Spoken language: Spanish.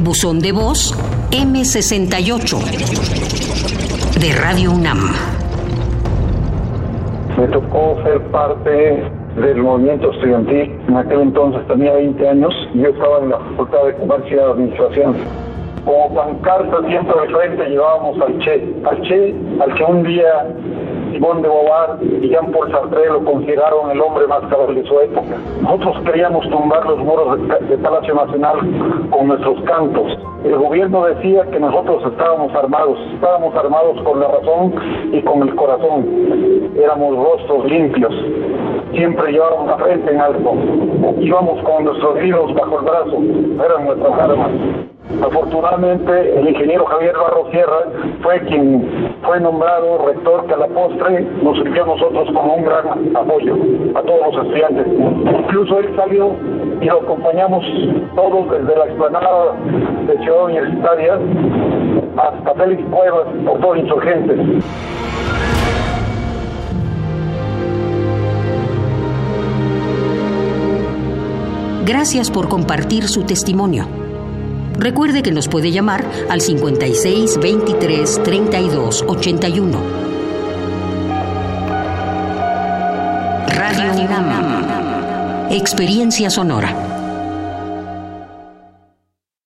Buzón de voz M68 de Radio UNAM. Me tocó ser parte del movimiento estudiantil. En aquel entonces tenía 20 años y yo estaba en la Facultad de Comercio y Administración. Como pancarta siempre de frente llevábamos al Che, al Che, al que un día Simón de Bobar y Jean-Paul Sartre lo consideraron el hombre más cabal de su época. Nosotros queríamos tumbar los muros de, Palacio Nacional con nuestros cantos. El gobierno decía que nosotros estábamos armados, estábamos armados con la razón y con el corazón. Éramos rostros limpios, siempre llevábamos la frente en alto, íbamos con nuestros libros bajo el brazo, eran nuestras armas. Afortunadamente, el ingeniero Javier Barro Sierra fue quien fue nombrado rector que a la postre nos sirvió a nosotros como un gran apoyo a todos los estudiantes. Incluso él salió y lo acompañamos todos desde la explanada de Ciudad Universitaria hasta Félix Cuevas, por insurgentes. Gracias por compartir su testimonio. Recuerde que nos puede llamar al 56 23 32 81. Radio UNAM. Experiencia sonora.